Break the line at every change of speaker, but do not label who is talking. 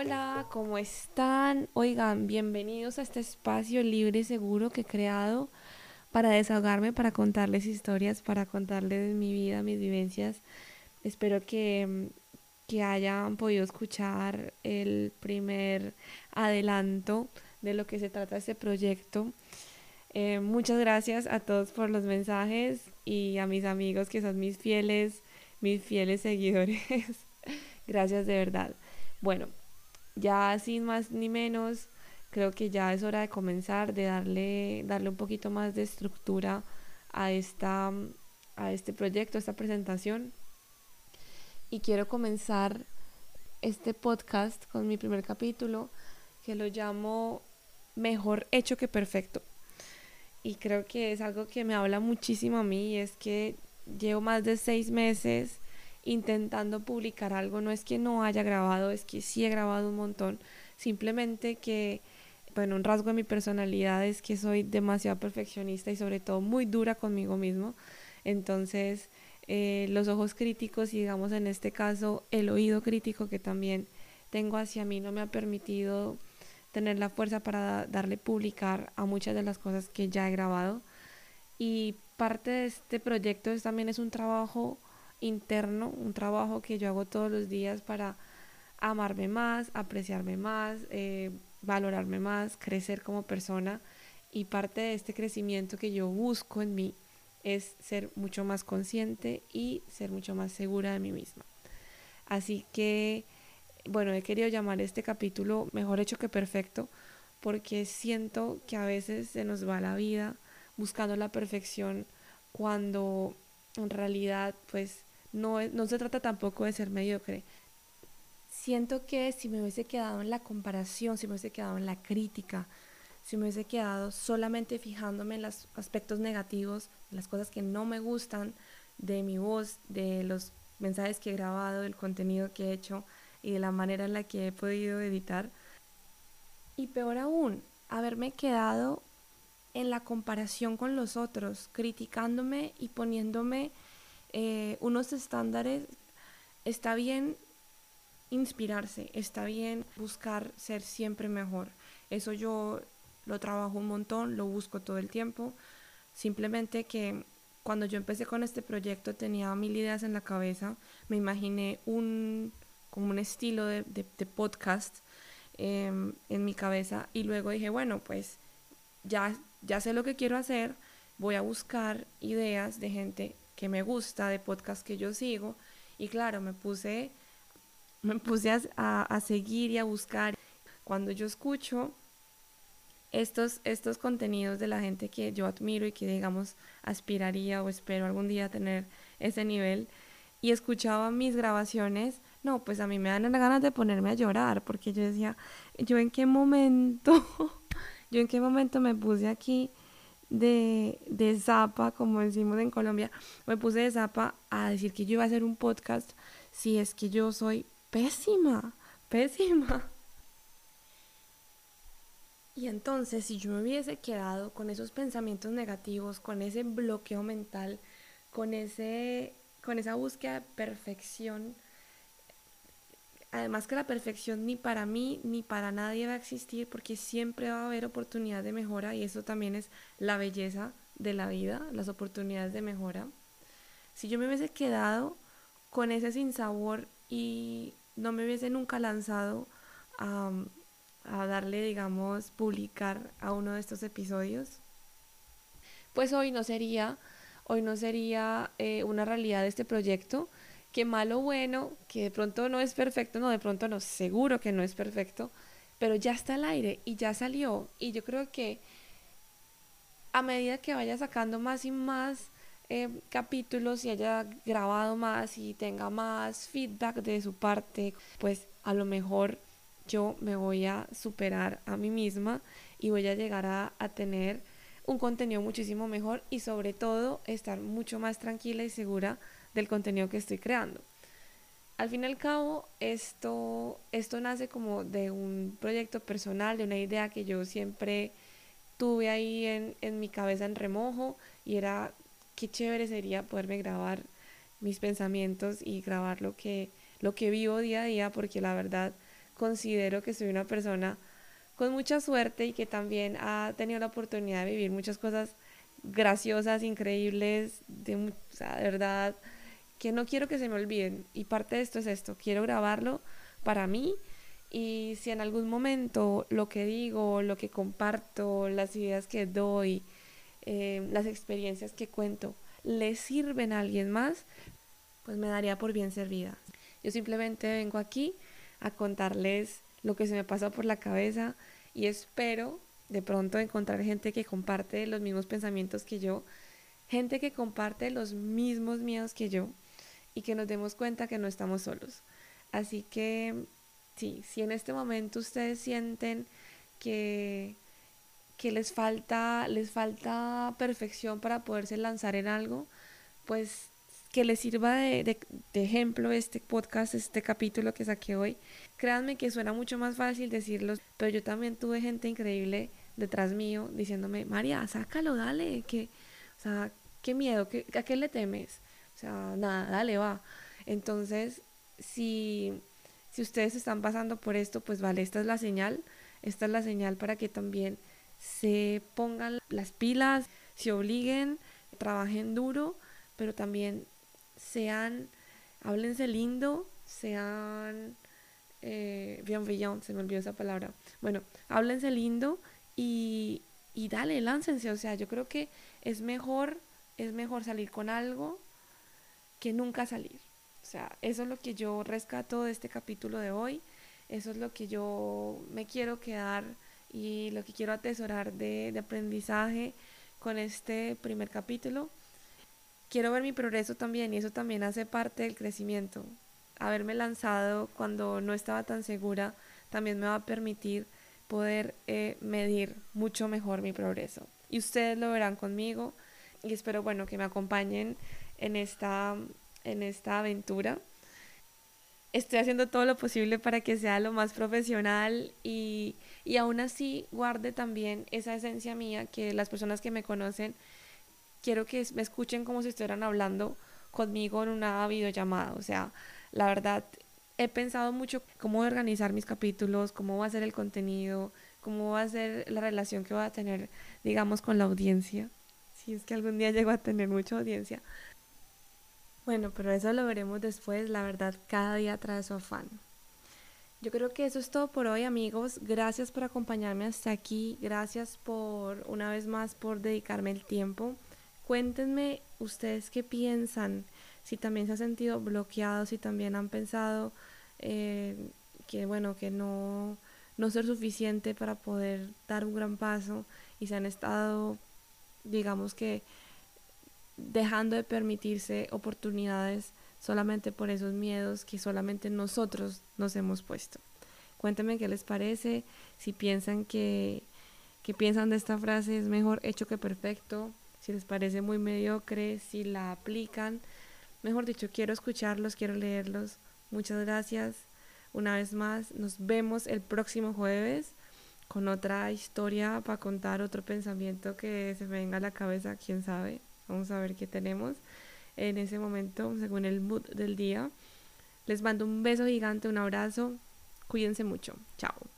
Hola, ¿cómo están? Oigan, bienvenidos a este espacio libre y seguro que he creado para desahogarme, para contarles historias, para contarles mi vida, mis vivencias. Espero que, que hayan podido escuchar el primer adelanto de lo que se trata este proyecto. Eh, muchas gracias a todos por los mensajes y a mis amigos que son mis fieles, mis fieles seguidores. gracias de verdad. Bueno, ya sin más ni menos, creo que ya es hora de comenzar, de darle, darle un poquito más de estructura a, esta, a este proyecto, a esta presentación. Y quiero comenzar este podcast con mi primer capítulo, que lo llamo Mejor hecho que perfecto. Y creo que es algo que me habla muchísimo a mí, y es que llevo más de seis meses intentando publicar algo. No es que no haya grabado, es que sí he grabado un montón. Simplemente que, bueno, un rasgo de mi personalidad es que soy demasiado perfeccionista y sobre todo muy dura conmigo mismo. Entonces, eh, los ojos críticos y digamos en este caso el oído crítico que también tengo hacia mí no me ha permitido tener la fuerza para darle publicar a muchas de las cosas que ya he grabado. Y parte de este proyecto también es un trabajo interno, un trabajo que yo hago todos los días para amarme más, apreciarme más, eh, valorarme más, crecer como persona. Y parte de este crecimiento que yo busco en mí es ser mucho más consciente y ser mucho más segura de mí misma. Así que, bueno, he querido llamar este capítulo Mejor hecho que perfecto porque siento que a veces se nos va la vida buscando la perfección cuando en realidad pues no, no se trata tampoco de ser mediocre. Siento que si me hubiese quedado en la comparación, si me hubiese quedado en la crítica, si me hubiese quedado solamente fijándome en los aspectos negativos, en las cosas que no me gustan de mi voz, de los mensajes que he grabado, del contenido que he hecho y de la manera en la que he podido editar. Y peor aún, haberme quedado en la comparación con los otros, criticándome y poniéndome eh, unos estándares, está bien inspirarse, está bien buscar ser siempre mejor. Eso yo lo trabajo un montón, lo busco todo el tiempo. Simplemente que cuando yo empecé con este proyecto tenía mil ideas en la cabeza, me imaginé un, como un estilo de, podcast em, en mi cabeza y luego dije, bueno, pues ya, ya sé lo que quiero hacer, voy a buscar ideas de gente que me gusta, de podcast que yo sigo. Y claro, me puse, me puse a, a, seguir y a buscar. Cuando yo escucho estos, estos contenidos de la gente que yo admiro y que, digamos, aspiraría o espero algún día tener ese nivel, y escuchaba mis grabaciones, no, pues a mí me dan ganas de ponerme a llorar, porque yo decía, yo en qué momento, yo en qué momento me puse aquí de, de zapa, como decimos en Colombia, me puse de zapa a decir que yo iba a hacer un podcast si es que yo soy pésima, pésima. Y entonces, si yo me hubiese quedado con esos pensamientos negativos, con ese bloqueo mental, con, ese, con esa búsqueda de perfección, además que la perfección ni para mí ni para nadie va a existir porque siempre va a haber oportunidad de mejora y eso también es la belleza de la vida, las oportunidades de mejora. Si yo me hubiese quedado con ese sinsabor y no me hubiese nunca lanzado a, darle, digamos, publicar a uno de estos episodios, pues hoy no sería, hoy no sería eh, una realidad de este proyecto que malo bueno, que de pronto no es perfecto, no, de pronto no, seguro que no es perfecto, pero ya está al aire y ya salió. Y yo creo que a medida que vaya sacando más y más eh, capítulos y haya grabado más y tenga más feedback de su parte, pues a lo mejor yo me voy a superar a mí misma y voy a llegar a, a tener un contenido muchísimo mejor y sobre todo estar mucho más tranquila y segura del contenido que estoy creando. Al fin y al cabo, esto, esto nace como de un proyecto personal, de una idea que yo siempre tuve ahí en, en mi cabeza en remojo y era qué chévere sería poderme grabar mis pensamientos y grabar lo que, lo que vivo día a día, porque la verdad, considero que soy una persona con mucha suerte y que también ha tenido la oportunidad de vivir muchas cosas graciosas, increíbles, de, de verdad, que no quiero que se me olviden. Y parte de esto es esto, quiero grabarlo para mí y si en algún momento lo que digo, lo que comparto, las ideas que doy, eh, las experiencias que cuento, le sirven a alguien más, pues me daría por bien servida. Yo simplemente vengo aquí a contarles lo que se me pasa por la cabeza y espero de pronto encontrar gente que comparte los mismos pensamientos que yo, gente que comparte los mismos miedos que yo y que nos demos cuenta que no estamos solos. Así que sí, si en este momento ustedes sienten que, que les falta, les falta perfección para poderse lanzar en algo, pues que les sirva de, ejemplo este podcast, este capítulo que saqué hoy. Créanme que suena mucho más fácil decirlo, pero yo también tuve gente increíble detrás mío diciéndome, María, sácalo, dale, que, o sea, qué miedo, ¿Qué, ¿a qué le temes? O sea, nada, dale, va. Entonces, si, si ustedes están pasando por esto, pues vale, esta es la señal, esta es la señal para que también se pongan las pilas, se obliguen, trabajen duro, pero también sean, háblense lindo, sean, eh, bien, se me olvidó esa palabra. Bueno, háblense lindo y, y dale, láncense. O sea, yo creo que es mejor, es mejor salir con algo que nunca salir. O sea, eso es lo que yo rescato de este capítulo de hoy. Eso es lo que yo me quiero quedar y lo que quiero atesorar de, aprendizaje con este primer capítulo quiero ver mi progreso también y eso también hace parte del crecimiento. Haberme lanzado cuando no estaba tan segura también me va a permitir poder eh, medir mucho mejor mi progreso. Y ustedes lo verán conmigo y espero, bueno, que me acompañen en esta, en esta aventura. Estoy haciendo todo lo posible para que sea lo más profesional y, y aún así guarde también esa esencia mía que las personas que me conocen quiero que me escuchen como si estuvieran hablando conmigo en una videollamada. O sea, la verdad, he pensado mucho cómo organizar mis capítulos, cómo va a ser el contenido, cómo va a ser la relación que voy a tener, digamos, con la audiencia. Si es que algún día llego a tener mucha audiencia. Bueno, pero eso lo veremos después. La verdad, cada día trae su afán. Yo creo que eso es todo por hoy, amigos. Gracias por acompañarme hasta aquí. Gracias por, una vez más, por dedicarme el tiempo. Cuéntenme ustedes qué piensan, si también se han sentido bloqueados, si también han pensado eh, que, bueno, que no, no ser suficiente para poder dar un gran paso y se han estado, digamos que, dejando de permitirse oportunidades solamente por esos miedos que solamente nosotros nos hemos puesto. Cuéntenme qué les parece, si piensan que, que piensan de esta frase es mejor hecho que perfecto, si les parece muy mediocre, si la aplican. Mejor dicho, quiero escucharlos, quiero leerlos. Muchas gracias. Una vez más, nos vemos el próximo jueves con otra historia para contar, otro pensamiento que se me venga a la cabeza, quién sabe. Vamos a ver qué tenemos en ese momento, según el mood del día. Les mando un beso gigante, un abrazo. Cuídense mucho. Chao.